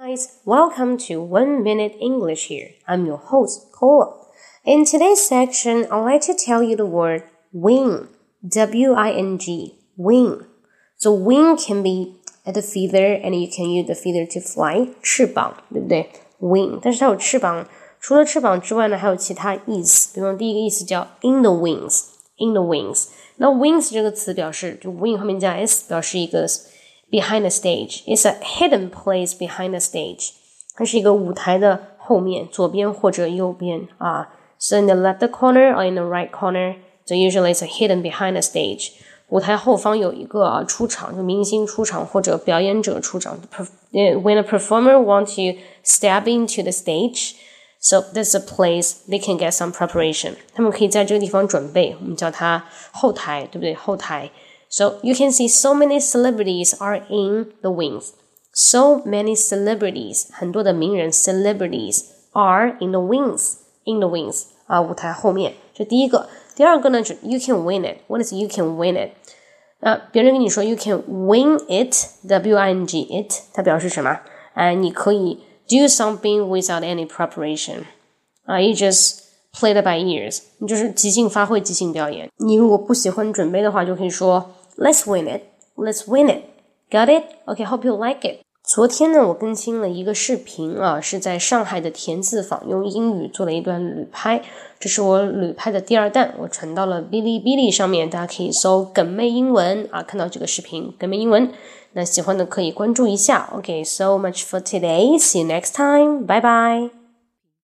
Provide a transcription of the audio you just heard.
Guys, welcome to One Minute English here. I'm your host, Cola. In today's section, I'd like to tell you the word wing. W-I-N-G. Wing. So wing can be at the feather and you can use the feather to fly. 翅膀，对不对？Wing，但是它有翅膀，除了翅膀之外呢，还有其他意思。比方第一个意思叫 in the wings，in the wings。那 wings 这个词表示，就 wing 后面加 s，表示一个 behind the stage. It's a hidden place behind the stage. 它是一个舞台的后面，左边或者右边啊。So in the left corner or in the right corner, so usually it's a hidden behind the stage. 舞台后方有一个啊出场，就明星出场或者表演者出场。When a performer wants to step into the stage, so there's a place they can get some preparation. 他们可以在这个地方准备，我们叫它后台，对不对？后台。 so you can see so many celebrities are in the wings. So many celebrities，很多的名人 celebrities are in the wings, in the wings uh, 啊，舞台后面，这第一个。第二个呢，是 you can wing it。What is you can wing it？那、啊、别人跟你说 uh, you can wing it. W I N G it，它表示什么？哎、啊，你可以 do something without any preparation。啊，you uh, just play it by ears。你就是即兴发挥、即兴表演。你如果不喜欢准备的话，就可以说。Let's win it. Let's win it. Got it? Okay, hope you like it. 昨天呢，我更新了一个视频啊，是在上海的田字坊用英语做了一段旅拍，这是我旅拍的第二弹，我传到了哔哩哔哩上面，大家可以搜“梗妹英文”啊，看到这个视频“梗妹英文”。那喜欢的可以关注一下。Okay, so much for today. See you next time. Bye bye.